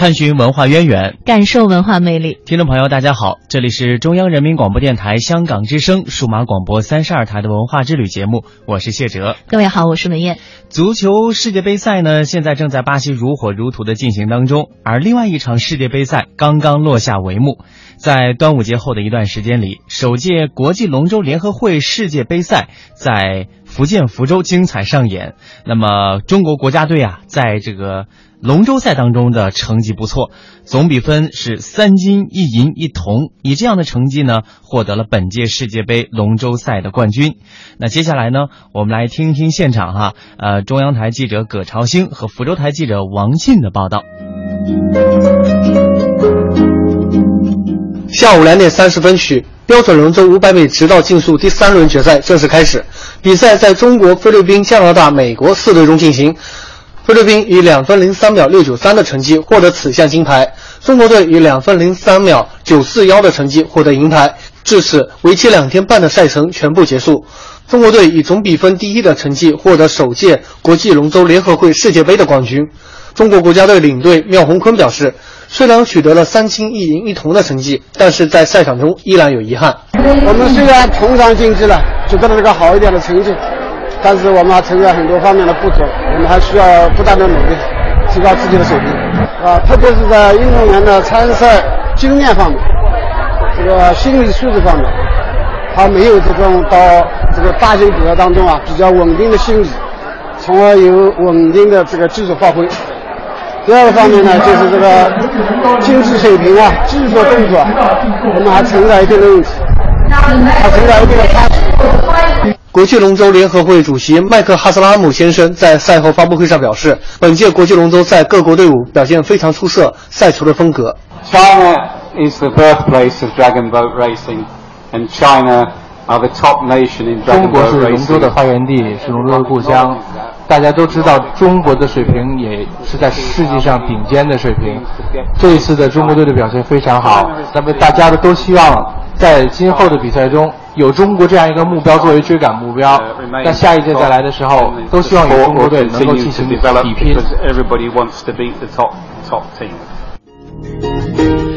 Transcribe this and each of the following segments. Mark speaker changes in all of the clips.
Speaker 1: 探寻文化渊源，
Speaker 2: 感受文化魅力。
Speaker 1: 听众朋友，大家好，这里是中央人民广播电台香港之声数码广播三十二台的文化之旅节目，我是谢哲。
Speaker 2: 各位好，我是文燕。
Speaker 1: 足球世界杯赛呢，现在正在巴西如火如荼的进行当中，而另外一场世界杯赛刚刚落下帷幕。在端午节后的一段时间里，首届国际龙舟联合会世界杯赛在福建福州精彩上演。那么，中国国家队啊，在这个。龙舟赛当中的成绩不错，总比分是三金一银一铜，以这样的成绩呢，获得了本届世界杯龙舟赛的冠军。那接下来呢，我们来听一听现场哈，呃，中央台记者葛朝兴和福州台记者王庆的报道。
Speaker 3: 下午两点三十分许，标准龙舟五百米直道竞速第三轮决赛正式开始，比赛在中国、菲律宾、加拿大、美国四队中进行。菲律宾以两分零三秒六九三的成绩获得此项金牌，中国队以两分零三秒九四幺的成绩获得银牌。至此，为期两天半的赛程全部结束。中国队以总比分第一的成绩获得首届国际龙舟联合会世界杯的冠军。中国国家队领队廖宏坤表示，虽然取得了三金一银一铜的成绩，但是在赛场中依然有遗憾。
Speaker 4: 我们虽然冲上竞技了，取得了这个好一点的成绩。但是我们还存在很多方面的不足，我们还需要不断的努力，提高自己的水平，啊，特别是在运动员的参赛经验方面，这个心理素质方面，他没有这种到这个大型比赛当中啊比较稳定的心理，从而有稳定的这个技术发挥。第二个方面呢，就是这个竞技水平啊、技术动作，我们还存在一定的问题，
Speaker 3: 国际龙舟联合会主席麦克哈斯拉姆先生在赛后发布会上表示，本届国际龙舟赛各国队伍表现非常出色，赛出了风格。
Speaker 5: China is the birthplace of dragon boat racing, and China are the top nation in dragon boat racing.
Speaker 6: 中国是龙舟的发源地，是龙舟的故乡。大家都知道，中国的水平也是在世界上顶尖的水平。这一次的中国队的表现非常好，那么大家都希望在今后的比赛中。有中国这样一个目标作为追赶目标，那下一届再来的时候，都希望有中国队能够进行比拼。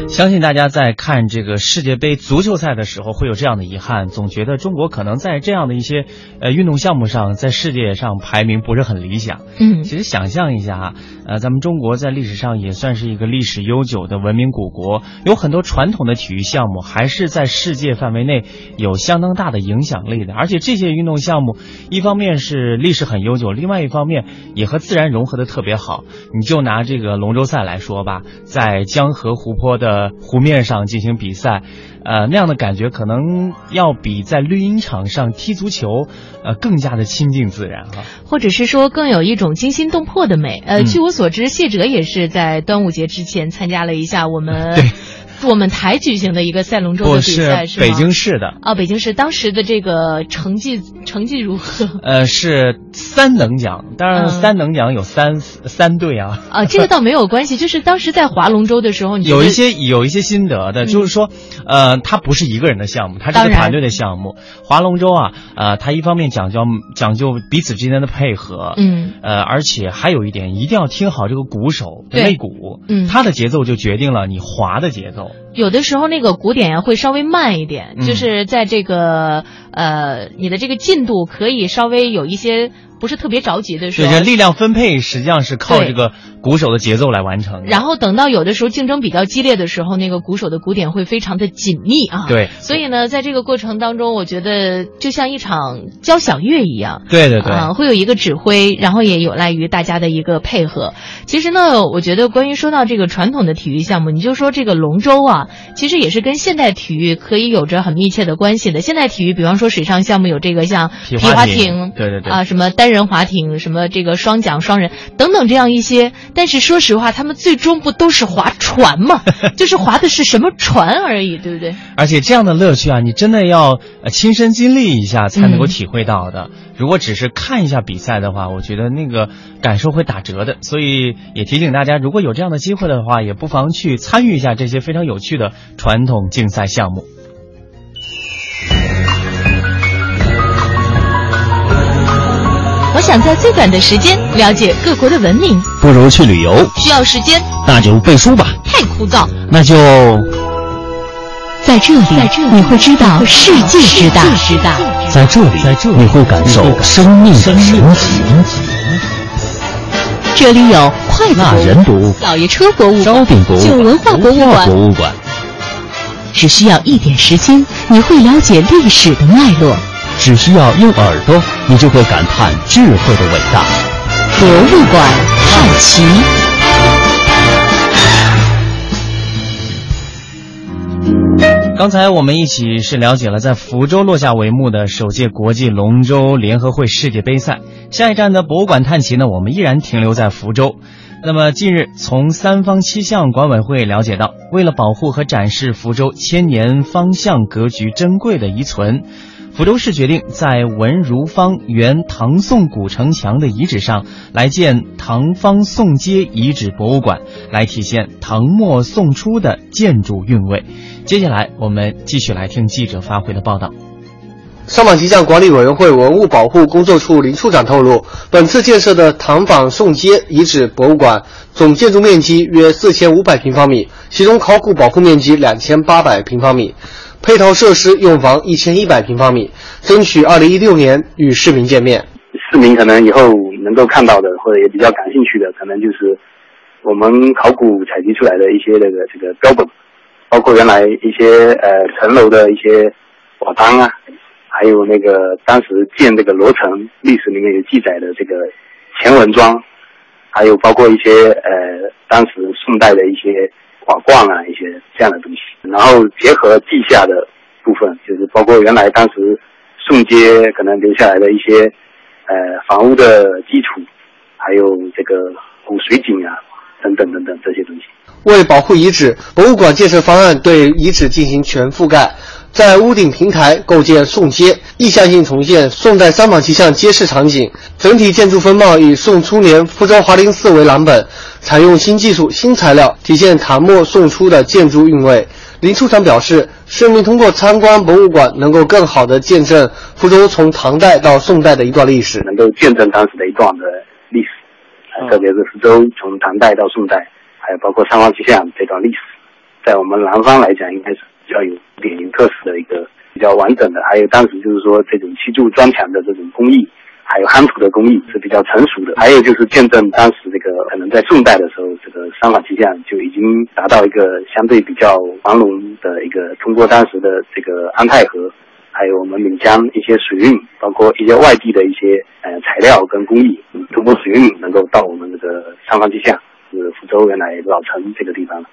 Speaker 1: 相信大家在看这个世界杯足球赛的时候，会有这样的遗憾，总觉得中国可能在这样的一些呃运动项目上，在世界上排名不是很理想。
Speaker 2: 嗯，
Speaker 1: 其实想象一下啊，呃，咱们中国在历史上也算是一个历史悠久的文明古国，有很多传统的体育项目还是在世界范围内有相当大的影响力的。而且这些运动项目，一方面是历史很悠久，另外一方面也和自然融合的特别好。你就拿这个龙舟赛来说吧，在江河湖泊的湖面上进行比赛，呃，那样的感觉可能要比在绿茵场上踢足球，呃，更加的亲近自然哈，
Speaker 2: 或者是说更有一种惊心动魄的美。呃，据我所知，谢哲也是在端午节之前参加了一下我们。我们台举行的一个赛龙舟的比赛
Speaker 1: 是北京市的
Speaker 2: 啊，北京市当时的这个成绩成绩如何？
Speaker 1: 呃，是三等奖，当然三等奖有三三队啊。
Speaker 2: 啊，这个倒没有关系，就是当时在划龙舟的时候，
Speaker 1: 有一些有一些心得的，就是说，呃，它不是一个人的项目，它是个团队的项目。划龙舟啊，呃，它一方面讲究讲究彼此之间的配合，
Speaker 2: 嗯，
Speaker 1: 呃，而且还有一点，一定要听好这个鼓手的擂鼓，
Speaker 2: 嗯，
Speaker 1: 他的节奏就决定了你划的节奏。
Speaker 2: 有的时候那个鼓点呀会稍微慢一点，就是在这个呃你的这个进度可以稍微有一些不是特别着急的时候。
Speaker 1: 对，这力量分配实际上是靠这个鼓手的节奏来完成。
Speaker 2: 然后等到有的时候竞争比较激烈的时候，那个鼓手的鼓点会非常的紧密啊。
Speaker 1: 对。
Speaker 2: 所以呢，在这个过程当中，我觉得就像一场交响乐一样。
Speaker 1: 对对对。
Speaker 2: 啊，会有一个指挥，然后也有赖于大家的一个配合。其实呢，我觉得关于说到这个传统的体育项目，你就说这个龙舟啊，其实也是跟现代体育可以有着很密切的关系的。现代体育，比方说水上项目有这个像皮划艇，
Speaker 1: 对对对，
Speaker 2: 啊，什么单人划艇，什么这个双桨、双人等等这样一些。但是说实话，他们最终不都是划船吗？就是划的是什么船而已，对不对？
Speaker 1: 而且这样的乐趣啊，你真的要亲身经历一下才能够体会到的。如果只是看一下比赛的话，我觉得那个感受会打折的。所以也提醒大家，如果有这样的机会的话，也不妨去参与一下这些非常有趣的传统竞赛项目。
Speaker 2: 我想在最短的时间了解各国的文明，
Speaker 7: 不如去旅游。
Speaker 2: 需要时间，
Speaker 7: 那就背书吧。
Speaker 2: 太枯燥，
Speaker 7: 那就
Speaker 2: 在这里，你会知道世界之大。
Speaker 7: 在这里，你会感受生命的神奇。
Speaker 2: 这里有快
Speaker 7: 那人读
Speaker 2: 老爷车博物馆、
Speaker 7: 招鼎博物
Speaker 2: 馆、旧文化博
Speaker 7: 物馆。
Speaker 2: 只需要一点时间，你会了解历史的脉络。
Speaker 7: 只需要用耳朵，你就会感叹智慧的伟大。
Speaker 2: 博物馆探奇。
Speaker 1: 刚才我们一起是了解了在福州落下帷幕的首届国际龙舟联合会世界杯赛。下一站的博物馆探奇呢，我们依然停留在福州。那么近日，从三方七象管委会了解到，为了保护和展示福州千年方向格局珍贵的遗存。福州市决定在文如坊原唐宋古城墙的遗址上来建唐方宋街遗址博物馆，来体现唐末宋初的建筑韵味。接下来，我们继续来听记者发回的报道。
Speaker 3: 上访气象管理委员会文物保护工作处林处长透露，本次建设的唐坊宋街遗址博物馆总建筑面积约四千五百平方米，其中考古保护面积两千八百平方米。配套设施用房一千一百平方米，争取二零一六年与市民见面。
Speaker 8: 市民可能以后能够看到的，或者也比较感兴趣的，可能就是我们考古采集出来的一些那个这个标本，包括原来一些呃城楼的一些瓦当啊，还有那个当时建这个罗城历史里面有记载的这个前文庄，还有包括一些呃当时宋代的一些。瓦罐啊，一些这样的东西，然后结合地下的部分，就是包括原来当时宋街可能留下来的一些呃房屋的基础，还有这个古水井啊，等等等等这些东西。
Speaker 3: 为保护遗址，博物馆建设方案对遗址进行全覆盖。在屋顶平台构建宋街，意向性重现宋代三坊七巷街市场景。整体建筑风貌以宋初年福州华林寺为蓝本，采用新技术、新材料，体现唐末宋初的建筑韵味。林处长表示，市民通过参观博物馆，能够更好地见证福州从唐代到宋代的一段历史，
Speaker 8: 能够见证当时的一段的历史，特别是福州从唐代到宋代，还有包括三坊七巷这段历史，在我们南方来讲，应该是。比较有典型特色的一个比较完整的，还有当时就是说这种砌筑砖墙的这种工艺，还有夯土的工艺是比较成熟的。还有就是见证当时这个可能在宋代的时候，这个三坊七巷就已经达到一个相对比较繁荣的一个，通过当时的这个安泰河，还有我们闽江一些水运，包括一些外地的一些呃材料跟工艺，通过水运能够到我们这个三坊七巷，是福州原来老城这个地方了。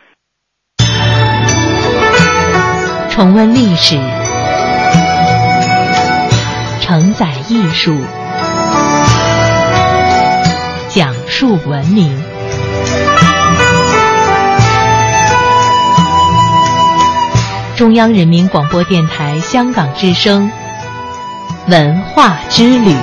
Speaker 2: 重温历史，承载艺术，讲述文明。中央人民广播电台香港之声，文化之旅。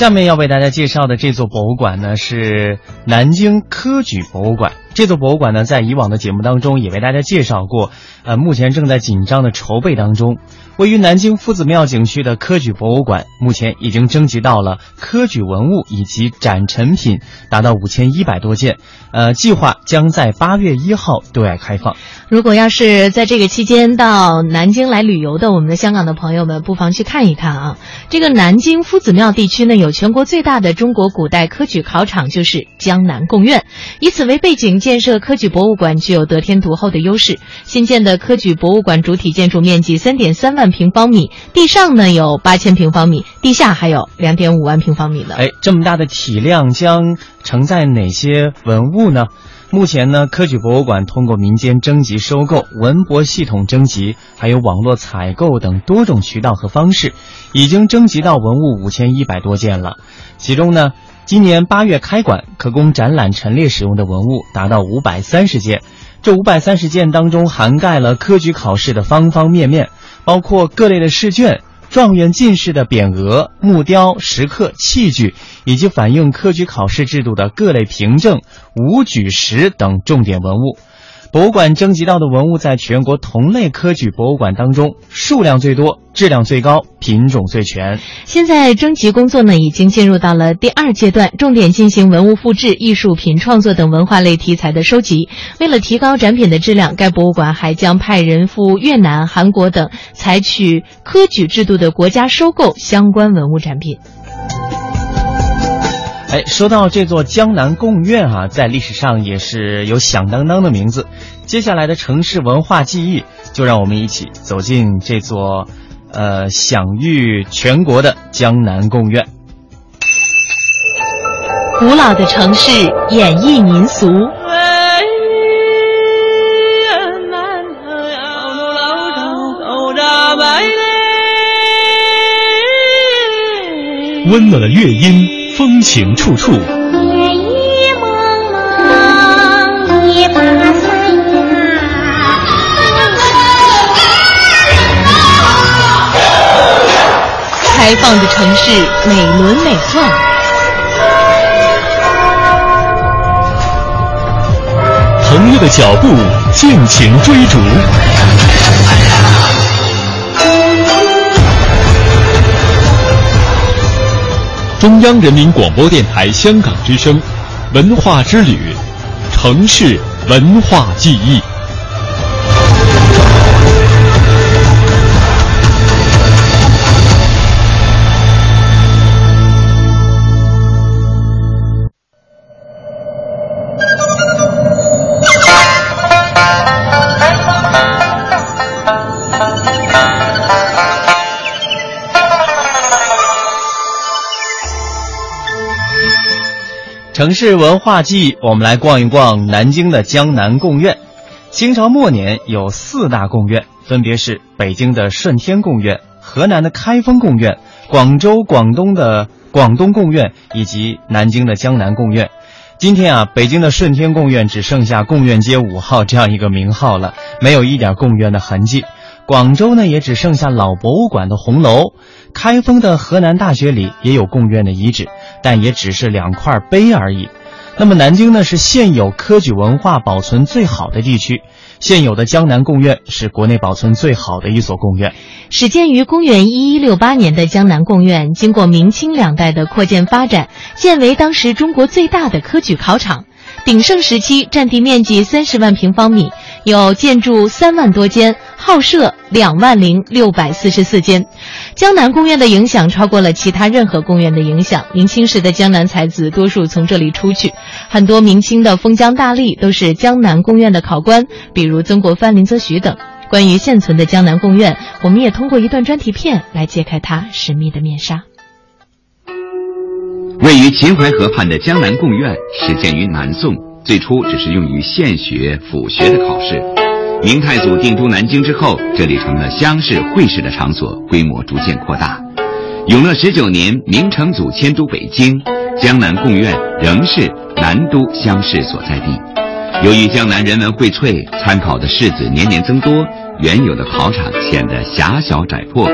Speaker 1: 下面要为大家介绍的这座博物馆呢，是南京科举博物馆。这座博物馆呢，在以往的节目当中也为大家介绍过，呃，目前正在紧张的筹备当中。位于南京夫子庙景区的科举博物馆，目前已经征集到了科举文物以及展陈品，达到五千一百多件。呃，计划将在八月一号对外开放。
Speaker 2: 如果要是在这个期间到南京来旅游的，我们的香港的朋友们，不妨去看一看啊。这个南京夫子庙地区呢，有全国最大的中国古代科举考场，就是江南贡院。以此为背景建设科举博物馆，具有得天独厚的优势。新建的科举博物馆主体建筑面积三点三万平方米，地上呢有八千平方米，地下还有两点五万平方米呢。
Speaker 1: 哎，这么大的体量将承载哪些文物呢？目前呢，科举博物馆通过民间征集、收购、文博系统征集，还有网络采购等多种渠道和方式，已经征集到文物五千一百多件了。其中呢，今年八月开馆可供展览陈列使用的文物达到五百三十件。这五百三十件当中，涵盖了科举考试的方方面面，包括各类的试卷。状元、进士的匾额、木雕、石刻、器具，以及反映科举考试制度的各类凭证、武举石等重点文物。博物馆征集到的文物，在全国同类科举博物馆当中数量最多、质量最高、品种最全。
Speaker 2: 现在征集工作呢，已经进入到了第二阶段，重点进行文物复制、艺术品创作等文化类题材的收集。为了提高展品的质量，该博物馆还将派人赴越南、韩国等采取科举制度的国家收购相关文物展品。
Speaker 1: 哎，说到这座江南贡院啊，在历史上也是有响当当的名字。接下来的城市文化记忆，就让我们一起走进这座，呃，享誉全国的江南贡院。
Speaker 2: 古老的城市演绎民俗，
Speaker 7: 温暖的乐音。风情处处，夜
Speaker 2: 夜蒙蒙一把伞呀，开放的城市美轮美奂，
Speaker 7: 朋友的脚步尽情追逐。中央人民广播电台香港之声，文化之旅，城市文化记忆。
Speaker 1: 城市文化记，我们来逛一逛南京的江南贡院。清朝末年有四大贡院，分别是北京的顺天贡院、河南的开封贡院、广州、广东的广东贡院以及南京的江南贡院。今天啊，北京的顺天贡院只剩下贡院街五号这样一个名号了，没有一点贡院的痕迹。广州呢，也只剩下老博物馆的红楼。开封的河南大学里也有贡院的遗址，但也只是两块碑而已。那么南京呢，是现有科举文化保存最好的地区，现有的江南贡院是国内保存最好的一所贡院。
Speaker 2: 始建于公元一一六八年的江南贡院，经过明清两代的扩建发展，建为当时中国最大的科举考场。鼎盛时期，占地面积三十万平方米，有建筑三万多间，号舍两万零六百四十四间。江南贡院的影响超过了其他任何贡院的影响。明清时的江南才子多数从这里出去，很多明清的封疆大吏都是江南贡院的考官，比如曾国藩、林则徐等。关于现存的江南贡院，我们也通过一段专题片来揭开它神秘的面纱。
Speaker 9: 位于秦淮河畔的江南贡院始建于南宋，最初只是用于县学、府学的考试。明太祖定都南京之后，这里成了乡试、会试的场所，规模逐渐扩大。永乐十九年，明成祖迁都北京，江南贡院仍是南都乡试所在地。由于江南人文荟萃，参考的士子年年增多，原有的考场显得狭小窄破。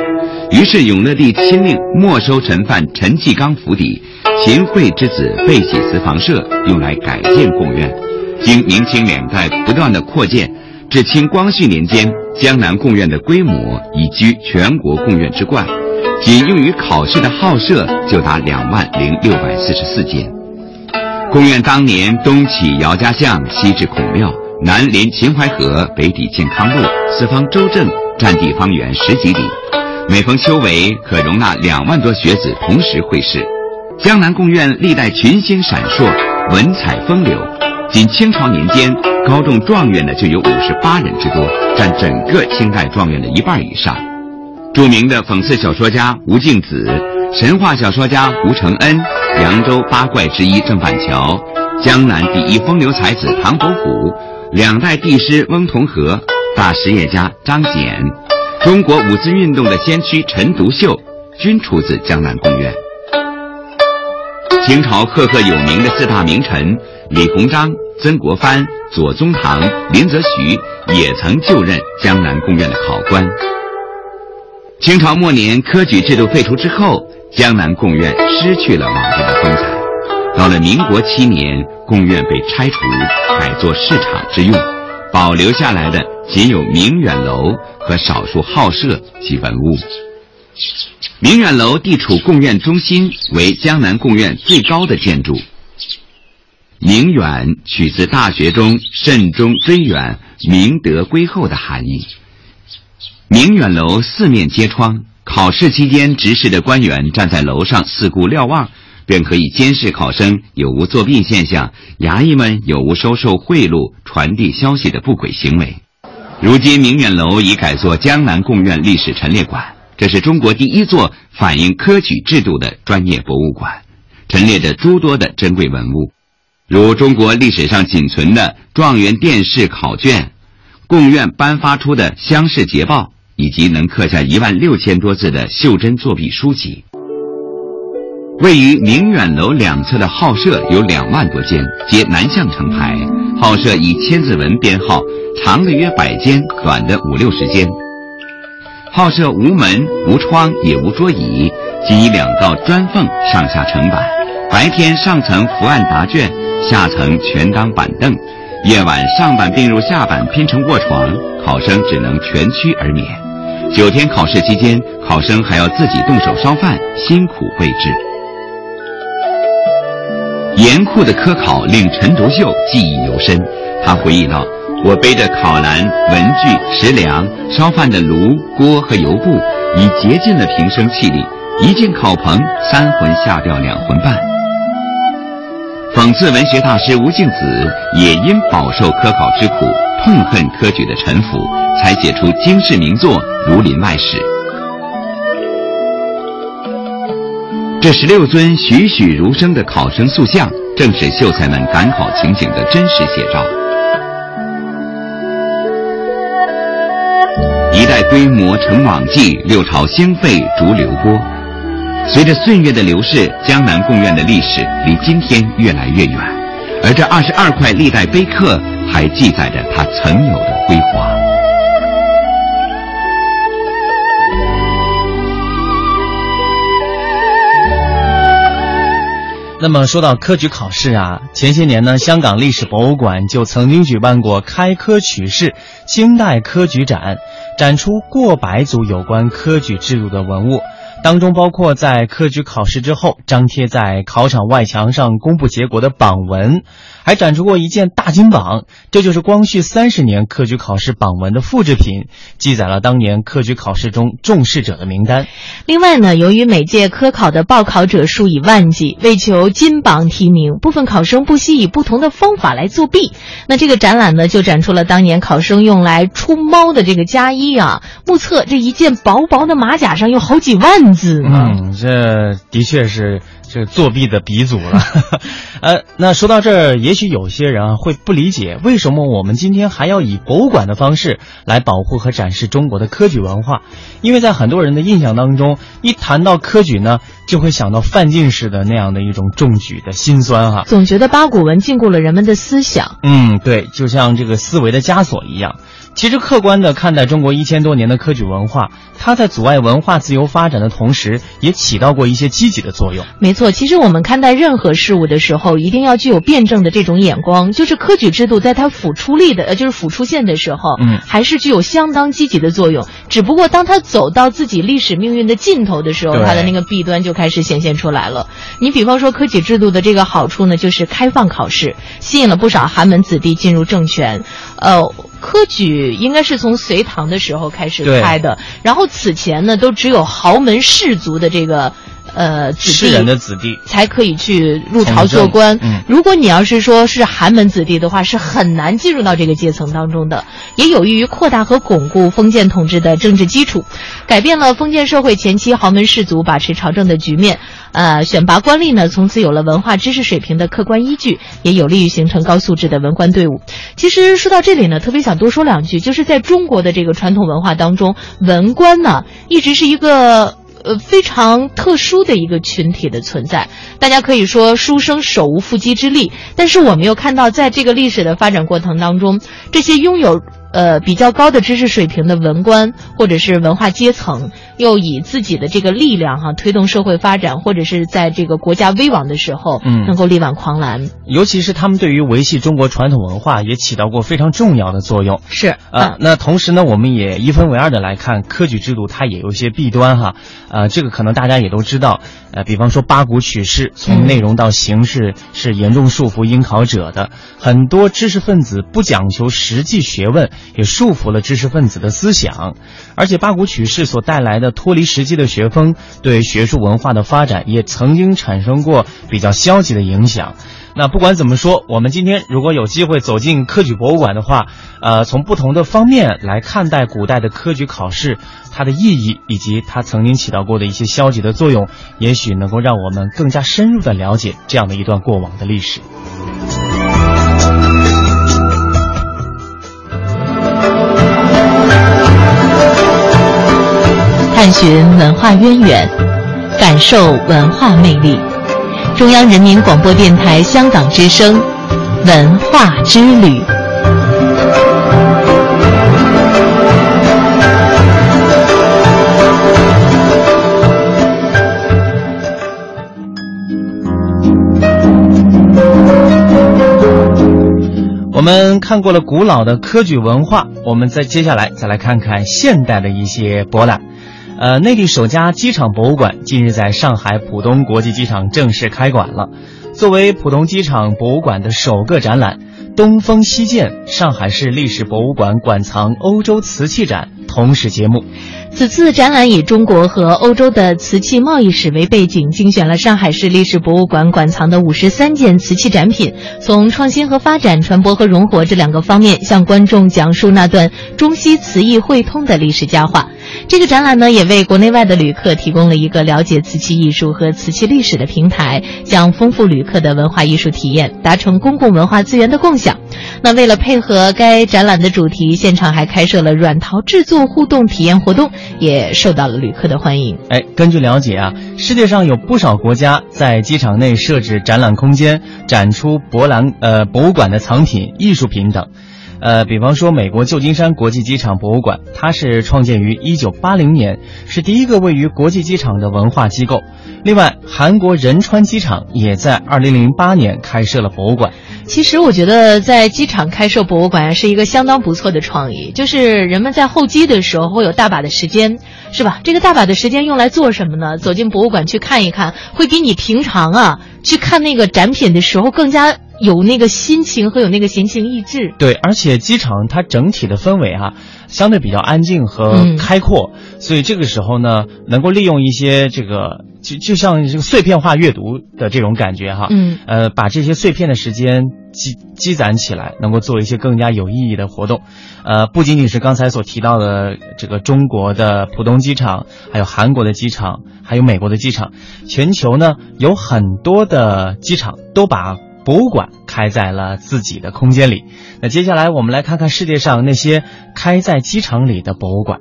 Speaker 9: 于是永乐帝亲令没收陈范陈继刚府邸。秦桧之子贝喜祠房舍用来改建贡院，经明清两代不断的扩建，至清光绪年间，江南贡院的规模已居全国贡院之冠，仅用于考试的号舍就达两万零六百四十四间。贡院当年东起姚家巷，西至孔庙，南临秦淮河，北抵健康路，四方周正，占地方圆十几里。每逢秋闱，可容纳两万多学子同时会试。江南贡院历代群星闪烁，文采风流。仅清朝年间，高中状元的就有五十八人之多，占整个清代状元的一半以上。著名的讽刺小说家吴敬梓，神话小说家吴承恩，扬州八怪之一郑板桥，江南第一风流才子唐伯虎，两代帝师翁同龢，大实业家张謇。中国五四运动的先驱陈独秀，均出自江南贡院。清朝赫赫有名的四大名臣李鸿章、曾国藩、左宗棠、林则徐，也曾就任江南贡院的考官。清朝末年科举制度废除之后，江南贡院失去了往日风采。到了民国七年，贡院被拆除，改作市场之用。保留下来的仅有明远楼和少数号舍及文物。明远楼地处贡院中心，为江南贡院最高的建筑。明远取自《大学》中“慎终追远，明德归厚”的含义。明远楼四面皆窗，考试期间执事的官员站在楼上四顾瞭望。便可以监视考生有无作弊现象，衙役们有无收受贿赂、传递消息的不轨行为。如今明远楼已改作江南贡院历史陈列馆，这是中国第一座反映科举制度的专业博物馆，陈列着诸多的珍贵文物，如中国历史上仅存的状元殿试考卷、贡院颁发出的乡试捷报，以及能刻下一万六千多字的袖珍作弊书籍。位于明远楼两侧的号舍有两万多间，皆南向成排。号舍以千字文编号，长的约百间，短的五六十间。号舍无门无窗也无桌椅，仅以两道砖缝上下成板。白天上层伏案答卷，下层全当板凳。夜晚上板并入下板拼成卧床，考生只能蜷曲而眠。九天考试期间，考生还要自己动手烧饭，辛苦备至。严酷的科考令陈独秀记忆犹深。他回忆道：“我背着考篮、文具、食粮、烧饭的炉锅和油布，已竭尽了平生气力。一进考棚，三魂下掉两魂半。”讽刺文学大师吴敬梓也因饱受科考之苦，痛恨科举的沉浮，才写出惊世名作《儒林外史》。这十六尊栩栩如生的考生塑像，正是秀才们赶考情景的真实写照。一代规模成往绩，六朝兴废逐流波。随着岁月的流逝，江南贡院的历史离今天越来越远，而这二十二块历代碑刻还记载着它曾有的辉煌。
Speaker 1: 那么说到科举考试啊，前些年呢，香港历史博物馆就曾经举办过开科取士清代科举展，展出过百组有关科举制度的文物。当中包括在科举考试之后张贴在考场外墙上公布结果的榜文，还展出过一件大金榜，这就是光绪三十年科举考试榜文的复制品，记载了当年科举考试中重视者的名单。
Speaker 2: 另外呢，由于每届科考的报考者数以万计，为求金榜题名，部分考生不惜以不同的方法来作弊。那这个展览呢，就展出了当年考生用来出猫的这个家衣啊，目测这一件薄薄的马甲上有好几万字。
Speaker 1: 嗯，这的确是这作弊的鼻祖了。呃，那说到这儿，也许有些人啊会不理解，为什么我们今天还要以博物馆的方式来保护和展示中国的科举文化？因为在很多人的印象当中，一谈到科举呢，就会想到范进式的那样的一种中举的辛酸哈。
Speaker 2: 总觉得八股文禁锢了人们的思想。
Speaker 1: 嗯，对，就像这个思维的枷锁一样。其实，客观的看待中国一千多年的科举文化，它在阻碍文化自由发展的同时，也起。起到过一些积极的作用。
Speaker 2: 没错，其实我们看待任何事物的时候，一定要具有辩证的这种眼光。就是科举制度在它辅出力的，呃，就是辅出现的时候，
Speaker 1: 嗯，
Speaker 2: 还是具有相当积极的作用。只不过当它走到自己历史命运的尽头的时候，它的那个弊端就开始显现出来了。你比方说科举制度的这个好处呢，就是开放考试，吸引了不少寒门子弟进入政权。呃，科举应该是从隋唐的时候开始开的，然后此前呢，都只有豪门士族的这个。呃，
Speaker 1: 士人的子弟
Speaker 2: 才可以去入朝做官。
Speaker 1: 嗯，
Speaker 2: 如果你要是说是寒门子弟的话，是很难进入到这个阶层当中的。也有益于扩大和巩固封建统治的政治基础，改变了封建社会前期豪门士族把持朝政的局面。呃，选拔官吏呢，从此有了文化知识水平的客观依据，也有利于形成高素质的文官队伍。其实说到这里呢，特别想多说两句，就是在中国的这个传统文化当中，文官呢一直是一个。呃，非常特殊的一个群体的存在，大家可以说书生手无缚鸡之力，但是我们又看到，在这个历史的发展过程当中，这些拥有。呃，比较高的知识水平的文官或者是文化阶层，又以自己的这个力量哈推动社会发展，或者是在这个国家危亡的时候，
Speaker 1: 嗯，
Speaker 2: 能够力挽狂澜。
Speaker 1: 尤其是他们对于维系中国传统文化也起到过非常重要的作用。
Speaker 2: 是
Speaker 1: 啊，那同时呢，我们也一分为二的来看，科举制度它也有一些弊端哈。呃，这个可能大家也都知道。呃，比方说八股取士，从内容到形式是严重束缚应考者的。很多知识分子不讲求实际学问。也束缚了知识分子的思想，而且八股取士所带来的脱离实际的学风，对学术文化的发展也曾经产生过比较消极的影响。那不管怎么说，我们今天如果有机会走进科举博物馆的话，呃，从不同的方面来看待古代的科举考试，它的意义以及它曾经起到过的一些消极的作用，也许能够让我们更加深入的了解这样的一段过往的历史。
Speaker 2: 探寻文化渊源，感受文化魅力。中央人民广播电台香港之声，文化之旅。
Speaker 1: 我们看过了古老的科举文化，我们再接下来再来看看现代的一些博览。呃，内地首家机场博物馆近日在上海浦东国际机场正式开馆了。作为浦东机场博物馆的首个展览，《东风西建：上海市历史博物馆馆藏欧洲瓷器展》同时节目。
Speaker 2: 此次展览以中国和欧洲的瓷器贸易史为背景，精选了上海市历史博物馆馆藏的五十三件瓷器展品，从创新和发展、传播和融合这两个方面，向观众讲述那段中西瓷艺汇通的历史佳话。这个展览呢，也为国内外的旅客提供了一个了解瓷器艺术和瓷器历史的平台，将丰富旅客的文化艺术体验，达成公共文化资源的共享。那为了配合该展览的主题，现场还开设了软陶制作互动体验活动。也受到了旅客的欢迎。
Speaker 1: 哎，根据了解啊，世界上有不少国家在机场内设置展览空间，展出博览呃博物馆的藏品、艺术品等。呃，比方说美国旧金山国际机场博物馆，它是创建于一九八零年，是第一个位于国际机场的文化机构。另外，韩国仁川机场也在二零零八年开设了博物馆。
Speaker 2: 其实我觉得在机场开设博物馆是一个相当不错的创意，就是人们在候机的时候会有大把的时间，是吧？这个大把的时间用来做什么呢？走进博物馆去看一看，会比你平常啊去看那个展品的时候更加有那个心情和有那个闲情逸致。
Speaker 1: 对，而且机场它整体的氛围啊，相对比较安静和开阔，所以这个时候呢，能够利用一些这个。就就像这个碎片化阅读的这种感觉哈，
Speaker 2: 嗯，
Speaker 1: 呃，把这些碎片的时间积积攒起来，能够做一些更加有意义的活动，呃，不仅仅是刚才所提到的这个中国的浦东机场，还有韩国的机场，还有美国的机场，全球呢有很多的机场都把博物馆开在了自己的空间里。那接下来我们来看看世界上那些开在机场里的博物馆。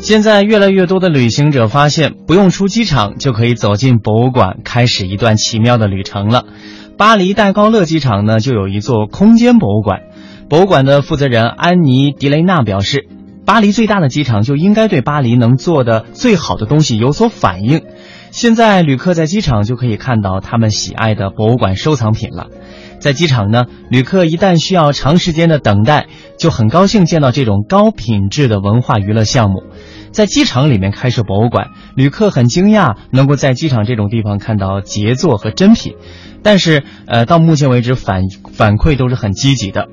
Speaker 1: 现在越来越多的旅行者发现，不用出机场就可以走进博物馆，开始一段奇妙的旅程了。巴黎戴高乐机场呢，就有一座空间博物馆。博物馆的负责人安妮·迪雷纳表示，巴黎最大的机场就应该对巴黎能做的最好的东西有所反应。现在旅客在机场就可以看到他们喜爱的博物馆收藏品了。在机场呢，旅客一旦需要长时间的等待，就很高兴见到这种高品质的文化娱乐项目。在机场里面开设博物馆，旅客很惊讶能够在机场这种地方看到杰作和珍品。但是，呃，到目前为止反反馈都是很积极的。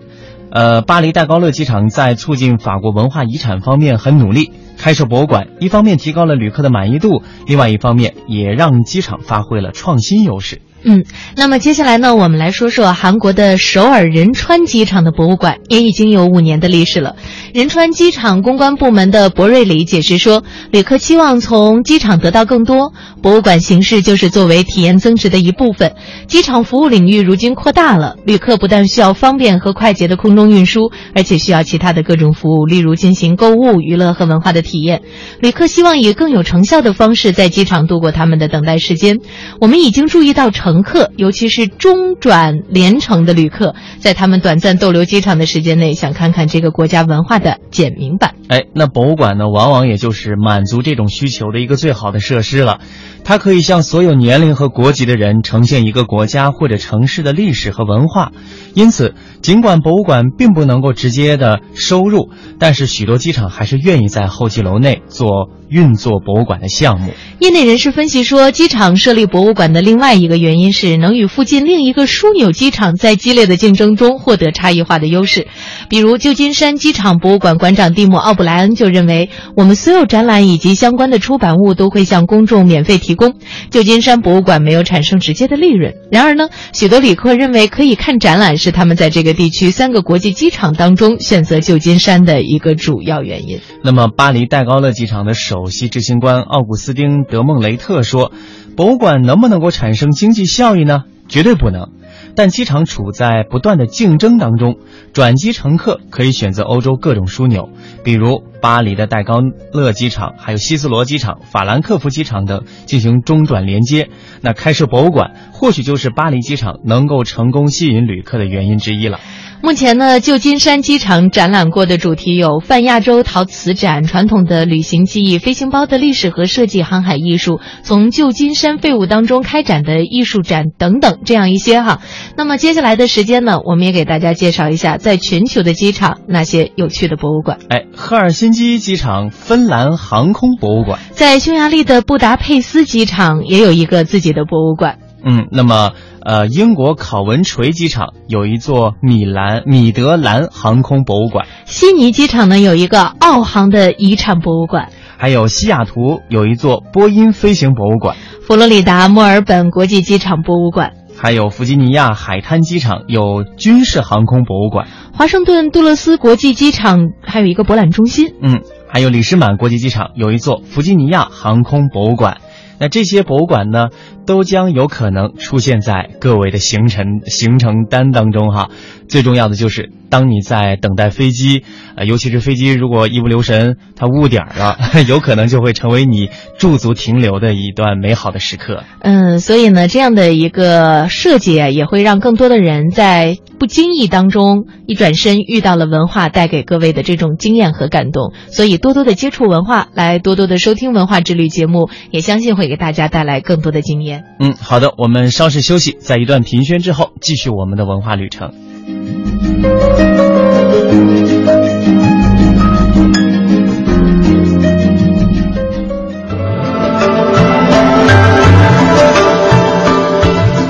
Speaker 1: 呃，巴黎戴高乐机场在促进法国文化遗产方面很努力，开设博物馆，一方面提高了旅客的满意度，另外一方面也让机场发挥了创新优势。
Speaker 2: 嗯，那么接下来呢，我们来说说韩国的首尔仁川机场的博物馆，也已经有五年的历史了。仁川机场公关部门的博瑞里解释说，旅客期望从机场得到更多，博物馆形式就是作为体验增值的一部分。机场服务领域如今扩大了，旅客不但需要方便和快捷的空中运输，而且需要其他的各种服务，例如进行购物、娱乐和文化的体验。旅客希望以更有成效的方式在机场度过他们的等待时间。我们已经注意到成。乘客，尤其是中转连程的旅客，在他们短暂逗留机场的时间内，想看看这个国家文化的简明版。
Speaker 1: 哎，那博物馆呢，往往也就是满足这种需求的一个最好的设施了。它可以向所有年龄和国籍的人呈现一个国家或者城市的历史和文化。因此，尽管博物馆并不能够直接的收入，但是许多机场还是愿意在候机楼内做运作博物馆的项目。
Speaker 2: 业内人士分析说，机场设立博物馆的另外一个原因是能与附近另一个枢纽机场在激烈的竞争中获得差异化的优势。比如，旧金山机场博物馆馆长蒂姆·奥布莱恩就认为，我们所有展览以及相关的出版物都会向公众免费提。提供旧金山博物馆没有产生直接的利润，然而呢，许多旅客认为可以看展览是他们在这个地区三个国际机场当中选择旧金山的一个主要原因。
Speaker 1: 那么，巴黎戴高乐机场的首席执行官奥古斯丁·德孟雷特说：“博物馆能不能够产生经济效益呢？绝对不能。”但机场处在不断的竞争当中，转机乘客可以选择欧洲各种枢纽，比如巴黎的戴高乐机场，还有希斯罗机场、法兰克福机场等进行中转连接。那开设博物馆，或许就是巴黎机场能够成功吸引旅客的原因之一了。
Speaker 2: 目前呢，旧金山机场展览过的主题有泛亚洲陶瓷展、传统的旅行记忆、飞行包的历史和设计、航海艺术、从旧金山废物当中开展的艺术展等等，这样一些哈。那么接下来的时间呢，我们也给大家介绍一下在全球的机场那些有趣的博物馆。
Speaker 1: 哎，赫尔辛基机场芬兰航空博物馆，
Speaker 2: 在匈牙利的布达佩斯机场也有一个自己的博物馆。
Speaker 1: 嗯，那么。呃，英国考文垂机场有一座米兰米德兰航空博物馆，
Speaker 2: 悉尼机场呢有一个澳航的遗产博物馆，
Speaker 1: 还有西雅图有一座波音飞行博物馆，
Speaker 2: 佛罗里达墨尔本国际机场博物馆，
Speaker 1: 还有弗吉尼亚海滩机场有军事航空博物馆，
Speaker 2: 华盛顿杜勒斯国际机场还有一个博览中心，
Speaker 1: 嗯，还有里士满国际机场有一座弗吉尼亚航空博物馆。那这些博物馆呢，都将有可能出现在各位的行程行程单当中哈。最重要的就是，当你在等待飞机，呃，尤其是飞机如果一不留神它误点了，有可能就会成为你驻足停留的一段美好的时刻。
Speaker 2: 嗯，所以呢，这样的一个设计啊，也会让更多的人在不经意当中一转身遇到了文化带给各位的这种经验和感动。所以，多多的接触文化，来多多的收听文化之旅节目，也相信会。给大家带来更多的经验。
Speaker 1: 嗯，好的，我们稍事休息，在一段评宣之后，继续我们的文化旅程。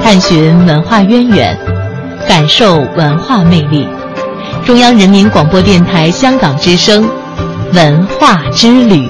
Speaker 2: 探寻文化渊源，感受文化魅力。中央人民广播电台香港之声，文化之旅。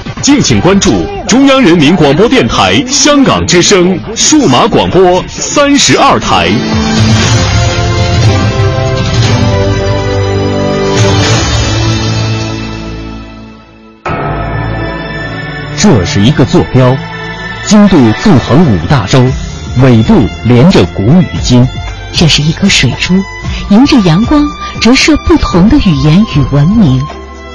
Speaker 10: 敬请关注中央人民广播电台香港之声数码广播三十二台。
Speaker 7: 这是一个坐标，经度纵横五大洲，纬度连着古与今。
Speaker 11: 这是一颗水珠，迎着阳光折射不同的语言与文明。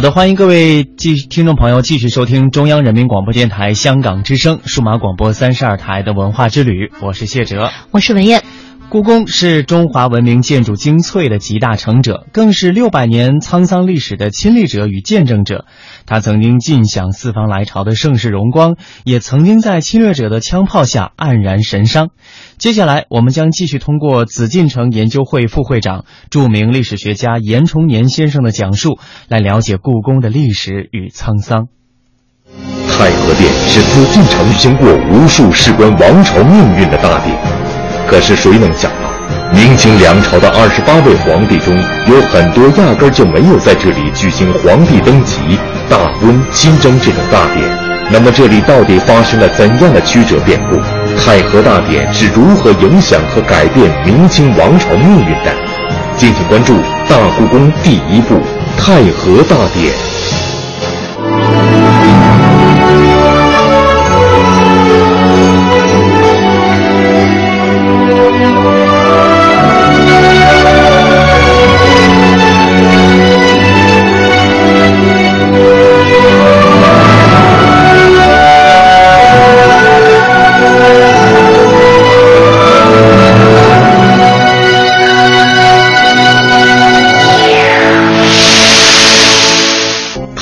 Speaker 1: 好的，欢迎各位继听众朋友继续收听中央人民广播电台香港之声数码广播三十二台的文化之旅，我是谢哲，
Speaker 2: 我是文艳。
Speaker 1: 故宫是中华文明建筑精粹的集大成者，更是六百年沧桑历史的亲历者与见证者。他曾经尽享四方来朝的盛世荣光，也曾经在侵略者的枪炮下黯然神伤。接下来，我们将继续通过紫禁城研究会副会长、著名历史学家严崇年先生的讲述，来了解故宫的历史与沧桑。
Speaker 12: 太和殿是紫禁城经过无数事关王朝命运的大典。可是谁能想到，明清两朝的二十八位皇帝中有很多压根儿就没有在这里举行皇帝登基、大婚、亲征这种大典。那么这里到底发生了怎样的曲折变故？太和大典是如何影响和改变明清王朝命运的？敬请关注《大故宫》第一部《太和大典》。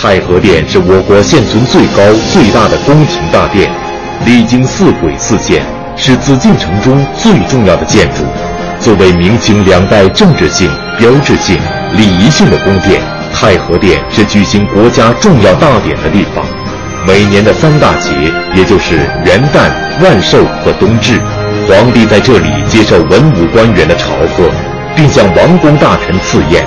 Speaker 12: 太和殿是我国现存最高最大的宫廷大殿，历经四轨四建，是紫禁城中最重要的建筑。作为明清两代政治性、标志性、礼仪性的宫殿，太和殿是举行国家重要大典的地方。每年的三大节，也就是元旦、万寿和冬至，皇帝在这里接受文武官员的朝贺，并向王公大臣赐宴。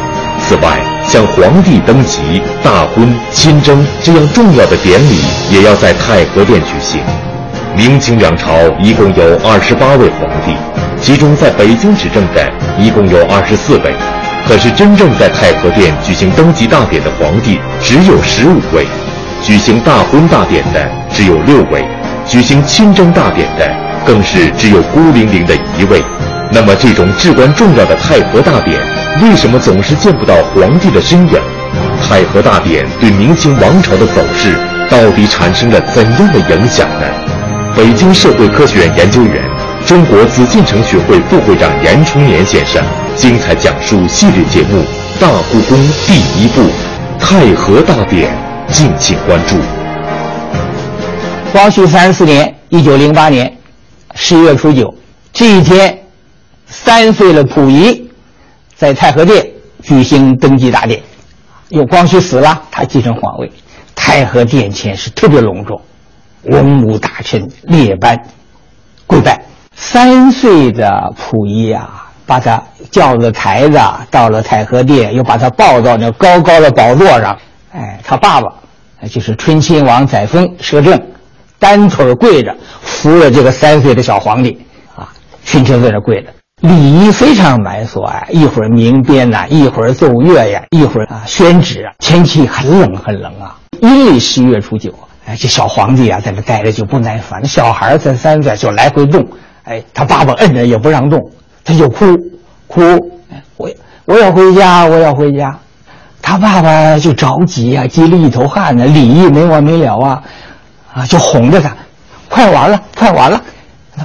Speaker 12: 此外，像皇帝登基、大婚、亲征这样重要的典礼，也要在太和殿举行。明清两朝一共有二十八位皇帝，其中在北京执政的一共有二十四位，可是真正在太和殿举行登基大典的皇帝只有十五位，举行大婚大典的只有六位，举行亲征大典的更是只有孤零零的一位。那么，这种至关重要的太和大典。为什么总是见不到皇帝的身影？太和大典对明清王朝的走势到底产生了怎样的影响呢？北京社会科学院研究员、中国紫禁城学会副会长严崇年先生精彩讲述系列节目《大故宫第一部太和大典》，敬请关注。
Speaker 13: 光绪三十四年，一九零八年十一月初九，这一天，三岁的溥仪在太和殿举行登基大典。有光绪死了，他继承皇位，太和殿前是特别隆重，文武大臣列班跪拜。三岁的溥仪啊，把他叫了台子，到了太和殿，又把他抱到那高高的宝座上。哎，他爸爸就是醇亲王载沣摄政。单腿跪着扶了这个三岁的小皇帝，啊，群臣在那跪着，礼仪非常繁琐啊，一会儿鸣鞭呐，一会儿奏乐呀，一会儿啊宣旨啊，天气很冷很冷啊，阴历十月初九，哎，这小皇帝啊在那待着就不耐烦，小孩才三岁就来回动，哎，他爸爸摁着也不让动，他就哭哭，哎我我要回家，我要回家，他爸爸就着急啊，急了一头汗呢，礼仪没完没了啊。啊，就哄着他，快完了，快完了，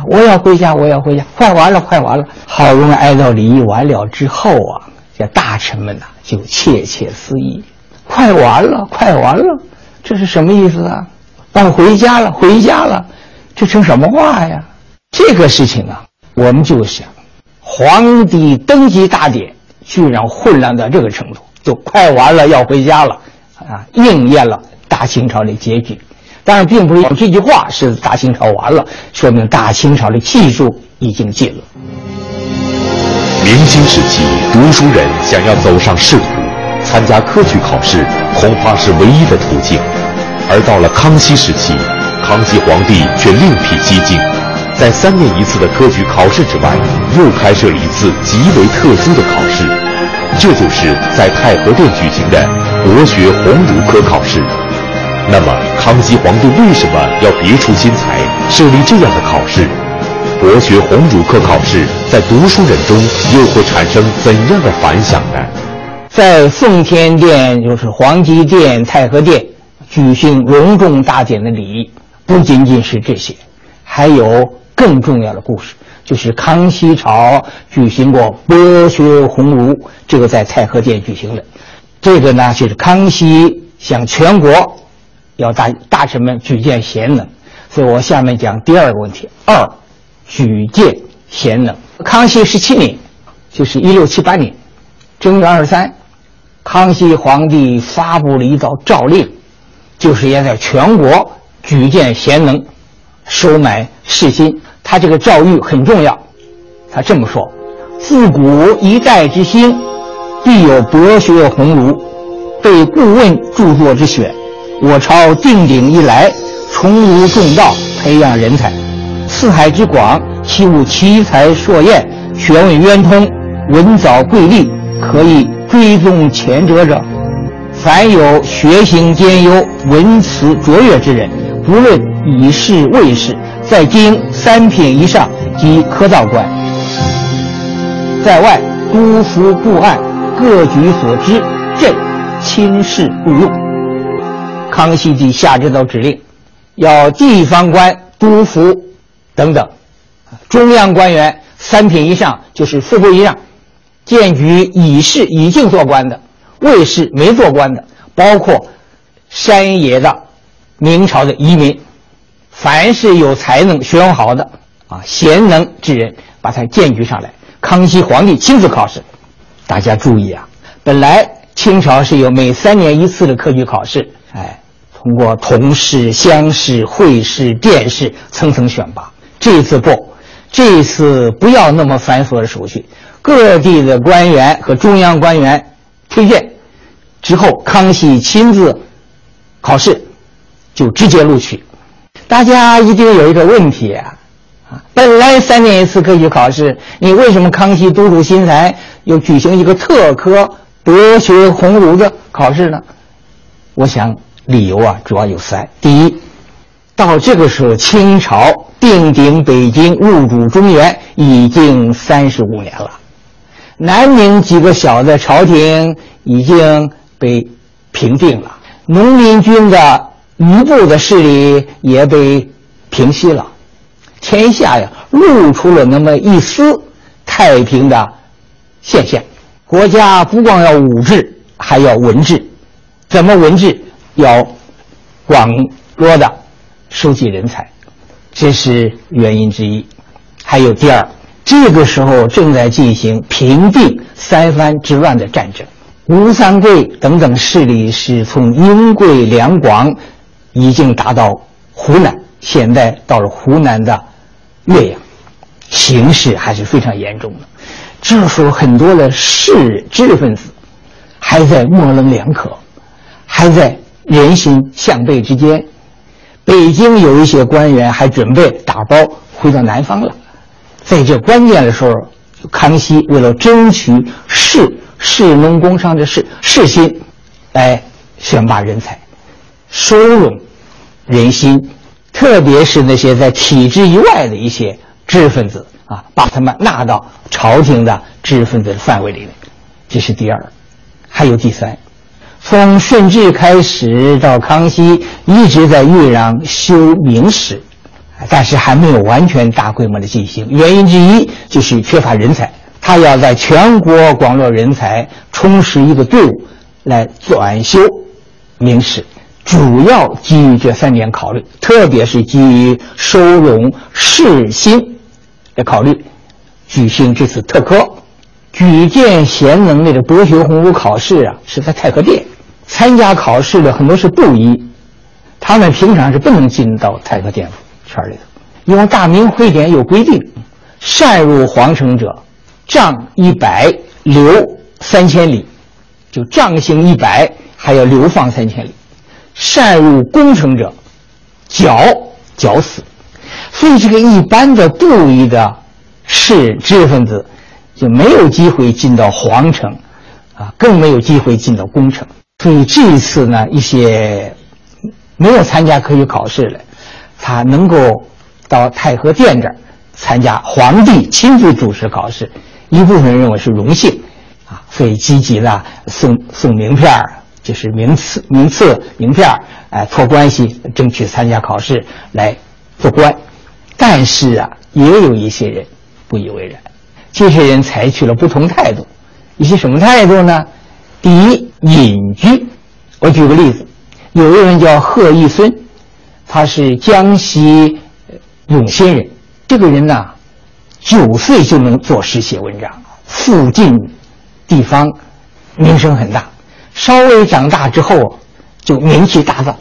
Speaker 13: 我要回家，我要回家，快完了，快完了。好容易挨到礼仪完了之后啊，这大臣们呐就窃窃私语：快完了，快完了，这是什么意思啊？要回家了，回家了，这成什么话呀？这个事情啊，我们就想，皇帝登基大典居然混乱到这个程度，就快完了，要回家了，啊，应验了大清朝的结局。当然，并不是这句话是大清朝完了，说明大清朝的技术已经尽了。
Speaker 12: 明清时期，读书人想要走上仕途，参加科举考试恐怕是唯一的途径。而到了康熙时期，康熙皇帝却另辟蹊径，在三年一次的科举考试之外，又开设了一次极为特殊的考试，这就是在太和殿举行的国学鸿儒科考试。那么，康熙皇帝为什么要别出心裁设立这样的考试？博学鸿儒科考试在读书人中又会产生怎样的反响呢？
Speaker 13: 在奉天殿，就是皇极殿、太和殿举行隆重大典的礼仪，不仅仅是这些，还有更重要的故事，就是康熙朝举行过博学鸿儒，这个在太和殿举行的。这个呢，就是康熙向全国。要大大臣们举荐贤能，所以我下面讲第二个问题：二，举荐贤能。康熙十七年，就是一六七八年，正月二十三，康熙皇帝发布了一道诏令，就是要在全国举荐贤能，收买士心。他这个诏谕很重要，他这么说：自古一代之兴，必有博学鸿儒，被顾问著作之选。我朝定鼎以来，崇儒重道，培养人才。四海之广，岂无奇才硕彦、学问渊通、文藻瑰丽，可以追踪前者者？凡有学行兼优、文辞卓越之人，不论以仕未仕，在京三品以上即科道官，在外督抚部案，各举所知，朕亲视勿用。康熙帝下这道指令，要地方官、督抚等等，中央官员三品以上就是副部以上，荐举已是已经做官的、未是没做官的，包括山野的明朝的移民，凡是有才能、学问好的啊贤能之人，把他荐举上来。康熙皇帝亲自考试。大家注意啊，本来清朝是有每三年一次的科举考试，哎。通过同试、乡试、会试、殿试层层选拔。这一次不，这一次不要那么繁琐的手续，各地的官员和中央官员推荐之后，康熙亲自考试，就直接录取。大家一定有一个问题啊，本来三年一次科举考试，你为什么康熙督新才又举行一个特科博学鸿儒的考试呢？我想。理由啊，主要有三：第一，到这个时候，清朝定鼎北京、入主中原已经三十五年了，南明几个小的朝廷已经被平定了，农民军的余部的势力也被平息了，天下呀，露出了那么一丝太平的现象。国家不光要武治，还要文治。怎么文治？要广络的收集人才，这是原因之一。还有第二，这个时候正在进行平定三藩之乱的战争，吴三桂等等势力是从英桂两广已经达到湖南，现在到了湖南的岳阳，形势还是非常严重的。这时候很多的士知识分子还在模棱两可，还在人心向背之间。北京有一些官员还准备打包回到南方了。在这关键的时候，康熙为了争取士士农工商的士士心，来选拔人才，收拢人心，特别是那些在体制以外的一些知识分子啊，把他们纳到朝廷的知识分子的范围里面。这是第二，还有第三，从顺治开始到康熙，一直在豫让修明史。但是还没有完全大规模的进行，原因之一就是缺乏人才。他要在全国广络人才，充实一个队伍，来转修明史，主要基于这三点考虑，特别是基于收容士心的考虑，举行这次特科。举荐贤能的博学鸿儒考试啊，是在太和殿参加考试的很多是布衣，他们平常是不能进到太和殿。圈里头，因为《大明会典》有规定，擅入皇城者，杖一百，流三千里，就杖刑一百，还要流放三千里；擅入宫城者，绞绞死。所以，这个一般的布衣的士知识分子就没有机会进到皇城，啊，更没有机会进到宫城。所以这一次呢，一些没有参加科举考试的。他能够到太和殿这儿参加皇帝亲自主持考试，一部分人认为是荣幸，啊，所以积极的送送名片就是名次、名次、名片哎，托关系争取参加考试来做官。但是啊，也有一些人不以为然，这些人采取了不同态度。一些什么态度呢？第一，隐居。我举个例子，有一个人叫贺一孙。他是江西永新人，这个人呢，九岁就能作诗写文章，附近地方名声很大。稍微长大之后，就名气大噪，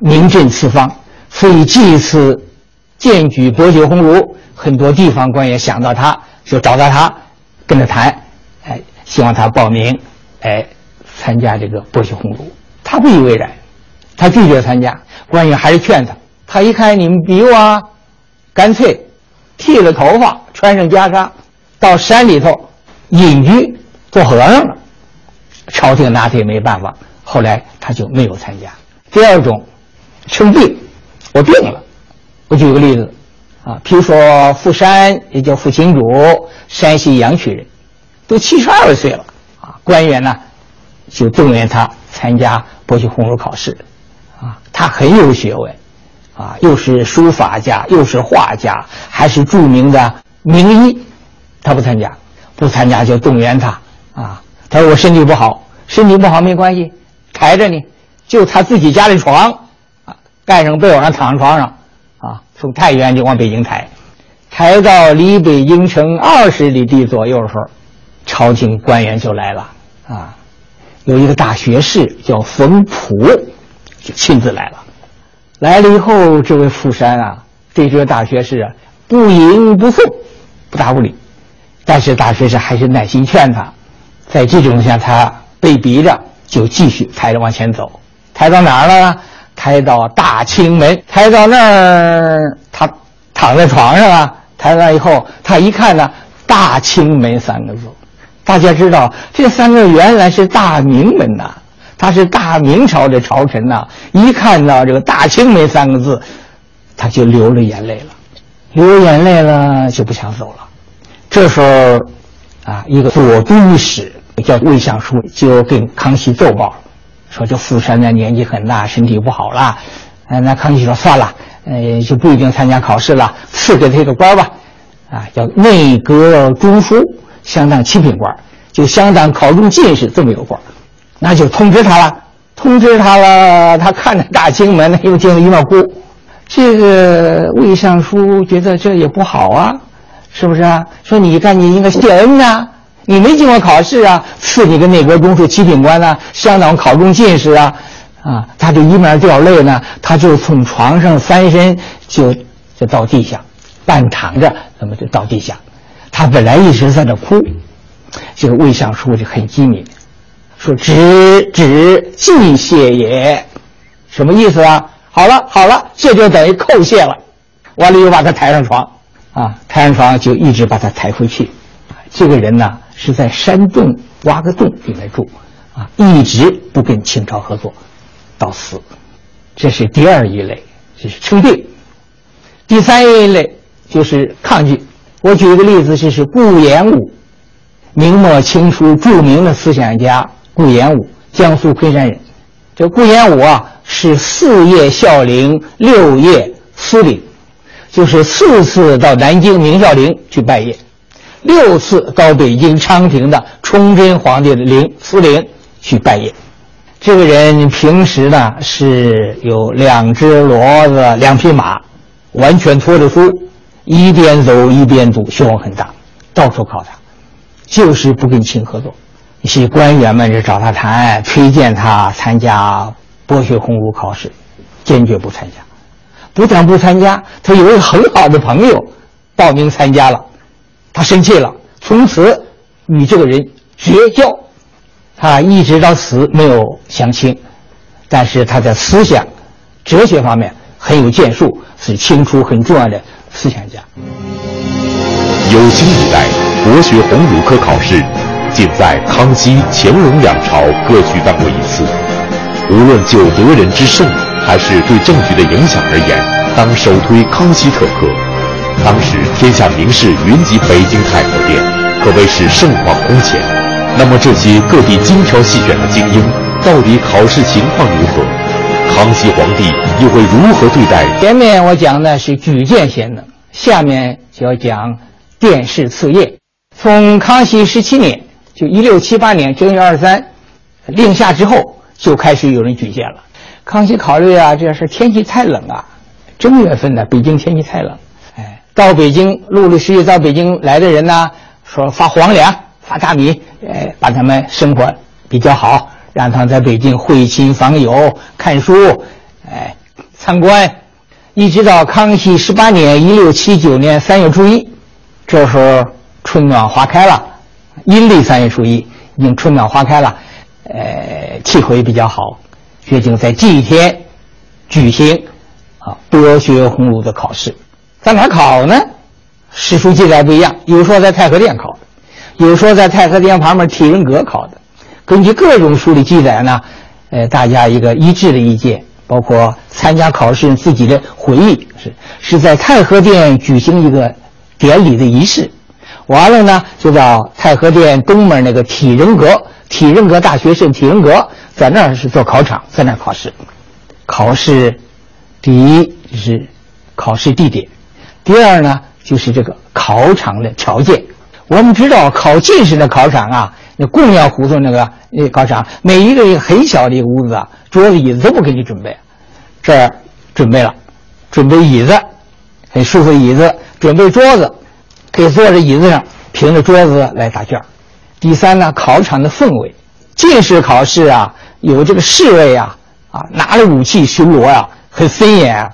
Speaker 13: 名震四方。所以这一次荐举博学鸿儒，很多地方官员想到他，就找到他，跟他谈，哎，希望他报名，哎，参加这个博学鸿儒。他不以为然。他拒绝参加，官员还是劝他。他一看你们比我，干脆剃了头发，穿上袈裟，到山里头隐居做和尚了。朝廷拿他也没办法，后来他就没有参加。第二种，称病，我病了。我举个例子，啊，譬如说富山，也叫富清主，山西阳曲人，都七十二岁了，啊，官员呢就动员他参加博学鸿儒考试。啊，他很有学问，啊，又是书法家，又是画家，还是著名的名医。他不参加，不参加就动员他。啊，他说我身体不好，身体不好没关系，抬着你，就他自己家里床，啊，盖上被窝上躺床上，从太原就往北京抬，抬到离北京城二十里地左右的时候，朝廷官员就来了。啊，有一个大学士叫冯普。就亲自来了，来了以后，这位富山啊，对这个大学士啊，不迎不送，不答不理。但是大学士还是耐心劝他，在这种下，他被逼着就继续抬着往前走，抬到哪儿了呢？抬到大清门，抬到那儿，他躺在床上啊。抬完以后，他一看呢，“大清门”三个字，大家知道这三个原来是大明门呐。他是大明朝的朝臣呐，一看到这个“大清门”三个字，他就流了眼泪了，流眼泪了就不想走了。这时候，啊，一个左都御史叫魏相书就跟康熙奏报，说这富山呢年纪很大，身体不好了。那康熙说算了，呃，就不一定参加考试了，赐给他一个官吧。啊，叫内阁中书，相当七品官，就相当考中进士这么一个官，那就通知他了，通知他了，他看着大清门，又进了一面哭。这个魏尚书觉得这也不好啊，是不是啊？说你看你应该谢恩呐，你没经过考试啊，赐你个内阁中书七品官呢，相当考中进士啊，啊，他就一面掉泪呢，他就从床上翻身就就到地下，半躺着，那么就到地下。他本来一直在那哭，这个魏尚书就很机敏，说：“只只尽谢也，什么意思啊？”好了好了，这就等于叩谢了，完了又把他抬上床，啊，抬上床就一直把他抬回去。这个人呢是在山洞挖个洞里面住，啊，一直不跟清朝合作，到死。这是第二一类，这是称帝。第三一类就是抗拒。我举一个例子，就是顾炎武，明末清初著名的思想家顾炎武，江苏昆山人。这顾炎武啊。是四叶孝陵，六叶司陵，就是四次到南京明孝陵去拜谒，六次到北京昌平的崇祯皇帝的陵福陵去拜谒。这个人平时呢是有两只骡子、两匹马，完全拖着书，一边走一边读，学问很大，到处考察，就是不跟清合作。一些官员们就找他谈，推荐他参加。博学鸿儒考试，坚决不参加。不但不参加，他有一个很好的朋友报名参加了，他生气了，从此与这个人绝交。他一直到死没有相亲，但是他在思想、哲学方面很有建树，是清初很重要的思想家。
Speaker 12: 有清以来，博学鸿儒科考试仅在康熙、乾隆两朝各举办过一次。无论就得人之胜，还是对政局的影响而言，当首推康熙特科。当时天下名士云集北京太和殿，可谓是盛况空前。那么这些各地精挑细选的精英，到底考试情况如何？康熙皇帝又会如何对待？
Speaker 13: 前面我讲的是举荐贤能，下面就要讲殿试赐业。从康熙十七年，就一六七八年正月二十三，令下之后。就开始有人举荐了。康熙考虑啊，这是天气太冷啊，正月份呢，北京天气太冷。到北京陆陆续续到北京来的人呢，说发皇粮、发大米，哎，把他们生活比较好，让他们在北京会亲访友、看书，哎，参观。一直到康熙十八年（一六七九年）三月初一，这时候春暖花开了，阴历三月初一，已经春暖花开了。呃，气候也比较好，决定在这一天举行啊博学鸿儒的考试。在哪考呢？史书记载不一样，有说在太和殿考的，有说在太和殿旁边体仁阁考的。根据各种书的记载呢，呃，大家一个一致的意见，包括参加考试自己的回忆是是在太和殿举行一个典礼的仪式，完了呢就到太和殿东门那个体仁阁。体仁阁大学士体仁阁在那儿是做考场，在那儿考试。考试第一就是考试地点，第二呢就是这个考场的条件。我们知道考进士的考场啊，那供养胡同那个那考场，每一个很小的一个屋子，桌子椅子都不给你准备，这儿准备了，准备椅子，很舒服的椅子，准备桌子，可以坐在椅子上，凭着桌子来答卷。第三呢，考场的氛围，进士考试啊，有这个侍卫啊，啊，拿着武器巡逻呀，很森严，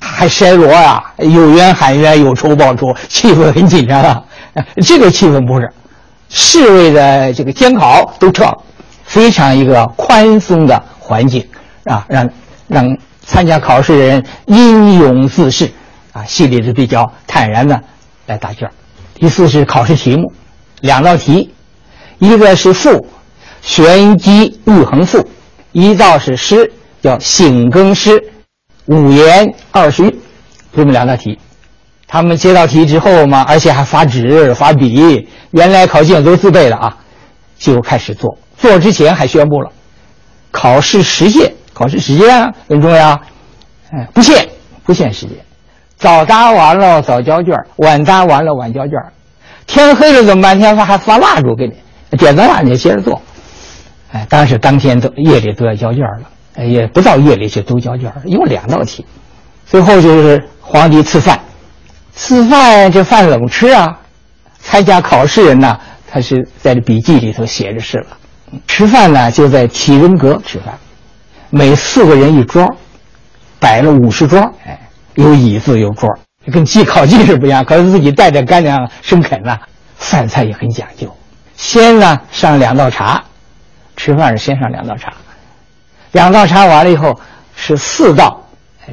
Speaker 13: 还筛箩呀，有冤喊冤，有仇报仇，气氛很紧张啊。这个气氛不是，侍卫的这个监考都撤，非常一个宽松的环境啊，让让参加考试的人英勇自适啊，心里是比较坦然的来答卷。第四是考试题目，两道题。一个是赋，玄机玉衡赋；一道是诗，叫醒更诗，五言二十韵，这么两道题。他们接到题之后嘛，而且还发纸发笔，原来考卷都自备的啊，就开始做。做之前还宣布了，考试时限，考试时间很重要，哎，不限不限时间，早答完了早交卷，晚答完了晚交卷。天黑了怎么办？天发还发蜡烛给你，点灯蜡你接着做。哎，当时当天都夜里都要交卷了，也不到夜里就都交卷，一共两道题。最后就是皇帝吃饭，吃饭这饭怎么吃啊？参加考试人呢，他是在这笔记里头写着是了。吃饭呢就在体仁阁吃饭，每四个人一桌，摆了五十桌，哎，有椅子有桌。跟记考记是不一样，可是自己带着干粮生啃呐。饭菜也很讲究，先呢上两道茶，吃饭是先上两道茶，两道茶完了以后是四道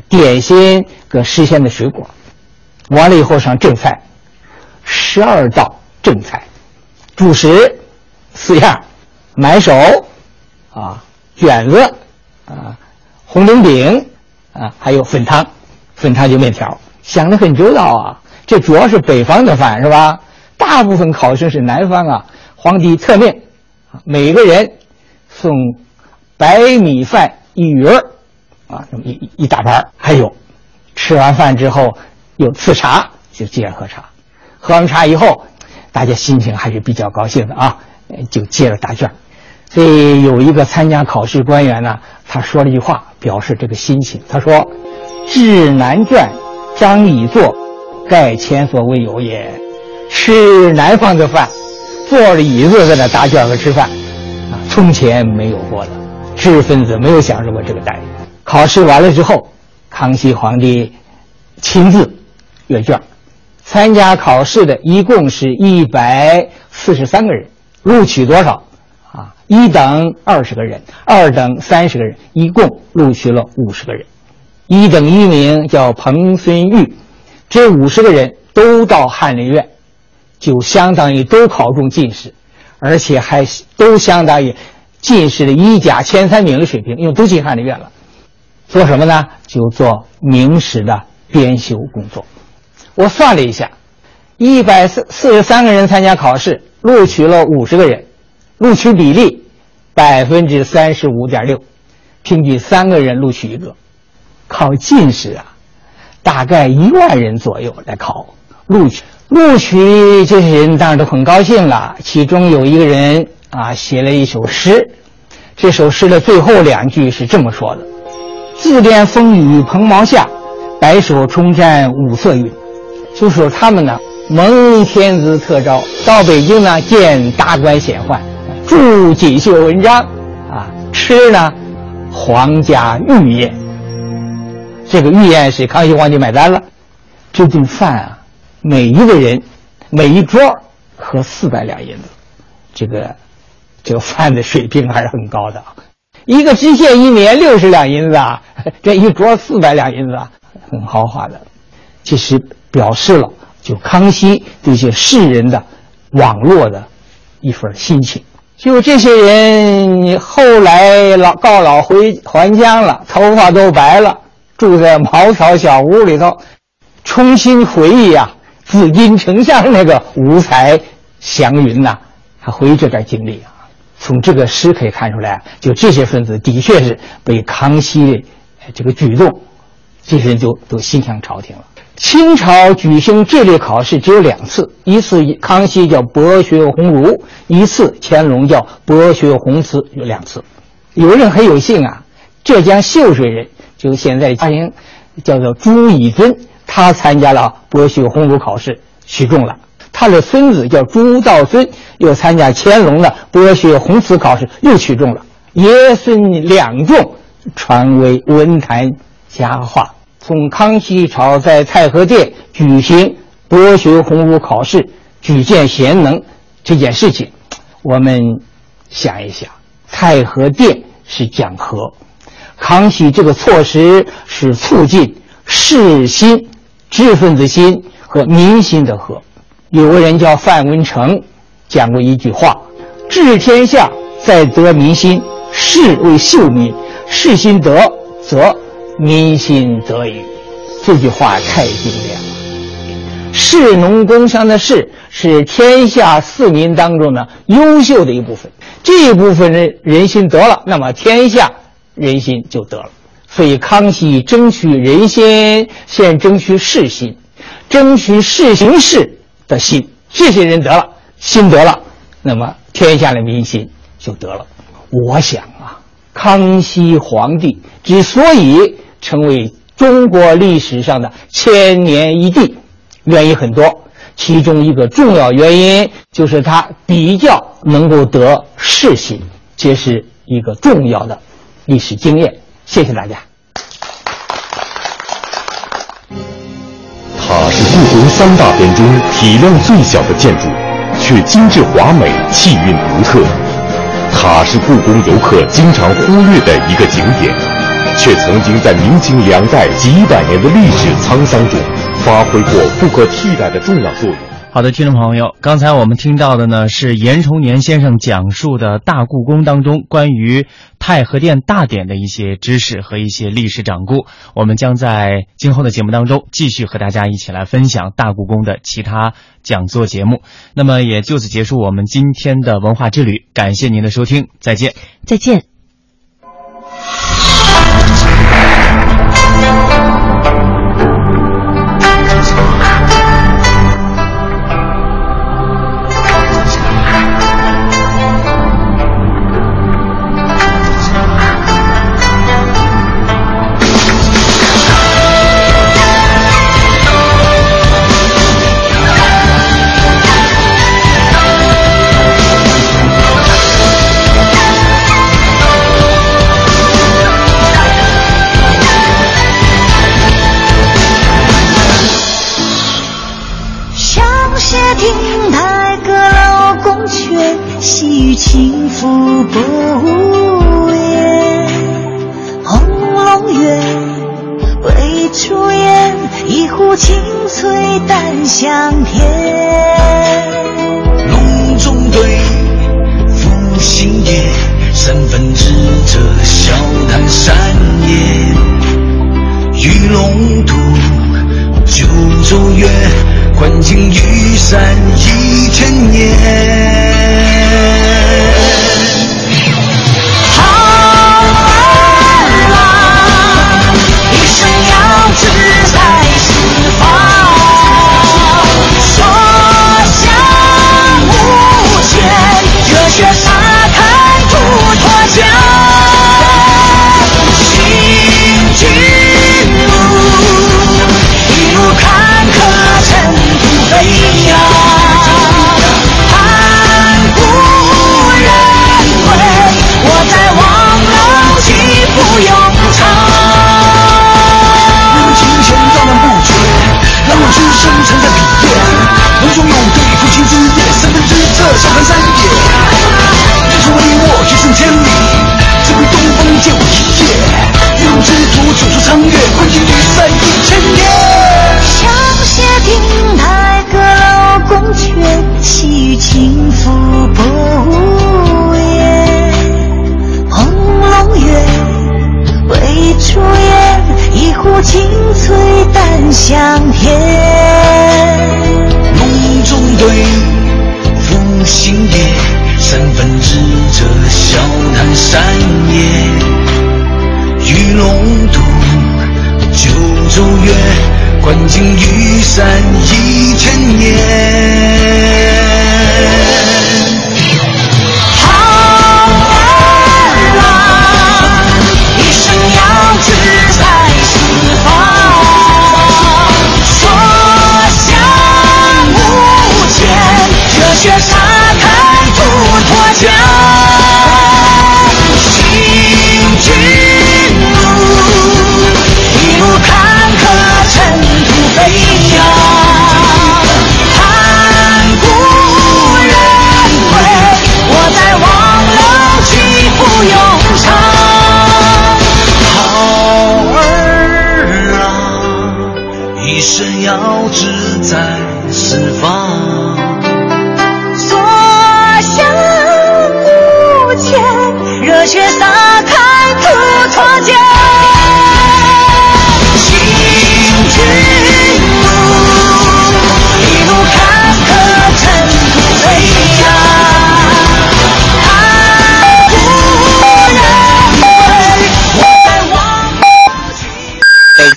Speaker 13: 点心跟新鲜的水果，完了以后上正菜，十二道正菜，主食四样，买手啊卷子啊红焖饼啊还有粉汤，粉汤就面条。想的很周到啊！这主要是北方的饭是吧？大部分考生是南方啊。皇帝特命，每个人送白米饭一鱼儿，啊，这么一一大盘还有，吃完饭之后有赐茶，就接着喝茶。喝完茶以后，大家心情还是比较高兴的啊，就接着答卷。所以有一个参加考试官员呢，他说了一句话，表示这个心情。他说：“智难卷。”张以坐，盖前所未有也。吃南方的饭，坐着椅子在那答卷和吃饭，啊，从前没有过的。知识分子没有享受过这个待遇。考试完了之后，康熙皇帝亲自阅卷。参加考试的一共是一百四十三个人，录取多少？啊，一等二十个人，二等三十个人，一共录取了五十个人。一等一名叫彭孙玉，这五十个人都到翰林院，就相当于都考中进士，而且还都相当于进士的一甲前三名的水平，因为都进翰林院了。做什么呢？就做明史的编修工作。我算了一下，一百四四十三个人参加考试，录取了五十个人，录取比例百分之三十五点六，平均三个人录取一个。考进士啊，大概一万人左右来考，录取录取这些人当然都很高兴了。其中有一个人啊，写了一首诗，这首诗的最后两句是这么说的：“自恋风雨蓬茅下，白首冲天五色云。”就说他们呢蒙天子特招到北京呢见达官显宦，著锦绣文章，啊，吃呢皇家御宴。这个御宴是康熙皇帝买单了，这顿饭啊，每一个人，每一桌喝四百两银子，这个这个饭的水平还是很高的。一个知县一年六十两银子啊，这一桌四百两银子，啊，很豪华的。其实表示了就康熙这些士人的网络的一份心情。就这些人后来老告老回还乡了，头发都白了。住在茅草小屋里头，重新回忆呀，紫禁城上那个五彩祥云呐，他回忆这段经历啊。从这个诗可以看出来，就这些分子的确是被康熙的这个举动，这些人就都心向朝廷了。清朝举行这类考试只有两次，一次康熙叫博学鸿儒，一次乾隆叫博学鸿词，有两次。有人很有幸啊，浙江秀水人。就现在家庭叫做朱以尊，他参加了博学鸿儒考试，取中了。他的孙子叫朱道尊，又参加乾隆的博学鸿词考试，又取中了。爷孙两中，传为文坛佳话。从康熙朝在太和殿举行博学鸿儒考试，举荐贤能这件事情，我们想一想，太和殿是讲和。康熙这个措施是促进士心、知识分子心和民心的和。有个人叫范文成，讲过一句话：“治天下在得民心，士为秀民，士心得，则民心得矣。”这句话太经典了。士农工商的士是天下四民当中的优秀的一部分，这一部分人人心得了，那么天下。人心就得了，所以康熙争取人心，先争取士心，争取世行士的心，这些人得了，心得了，那么天下的民心就得了。我想啊，康熙皇帝之所以成为中国历史上的千年一帝，原因很多，其中一个重要原因就是他比较能够得士心，这是一个重要的历史经验。谢谢大家。
Speaker 12: 塔是故宫三大殿中体量最小的建筑，却精致华美、气韵独特。塔是故宫游客经常忽略的一个景点，却曾经在明清两代几百年的历史沧桑中，发挥过不可替代的重要作用。
Speaker 1: 好的，听众朋友，刚才我们听到的呢是严崇年先生讲述的大故宫当中关于太和殿大典的一些知识和一些历史掌故。我们将在今后的节目当中继续和大家一起来分享大故宫的其他讲座节目。那么也就此结束我们今天的文化之旅，感谢您的收听，再见，
Speaker 14: 再见。
Speaker 15: 向天。
Speaker 16: 梦中对负心夜，三分之者笑谈山野。玉龙渡九州月，观景玉山一千年。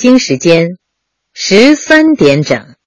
Speaker 17: 北京时间十三点整。